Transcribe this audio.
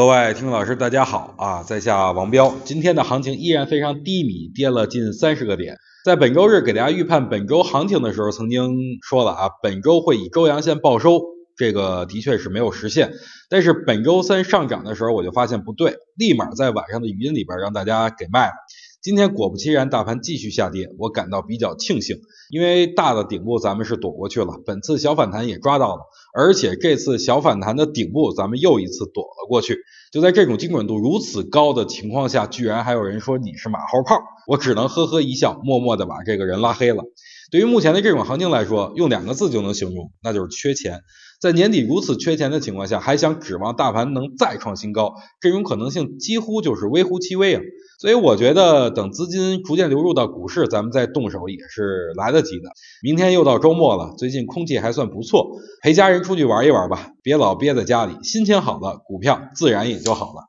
各位听众老师，大家好啊，在下王彪。今天的行情依然非常低迷，跌了近三十个点。在本周日给大家预判本周行情的时候，曾经说了啊，本周会以周阳线报收，这个的确是没有实现。但是本周三上涨的时候，我就发现不对，立马在晚上的语音里边让大家给卖了。今天果不其然，大盘继续下跌，我感到比较庆幸，因为大的顶部咱们是躲过去了，本次小反弹也抓到了，而且这次小反弹的顶部咱们又一次躲了过去。就在这种精准度如此高的情况下，居然还有人说你是马后炮，我只能呵呵一笑，默默的把这个人拉黑了。对于目前的这种行情来说，用两个字就能形容，那就是缺钱。在年底如此缺钱的情况下，还想指望大盘能再创新高，这种可能性几乎就是微乎其微啊。所以我觉得等资金逐渐流入到股市，咱们再动手也是来得及的。明天又到周末了，最近空气还算不错，陪家人出去玩一玩吧，别老憋在家里，心情好了，股票自然也就好了。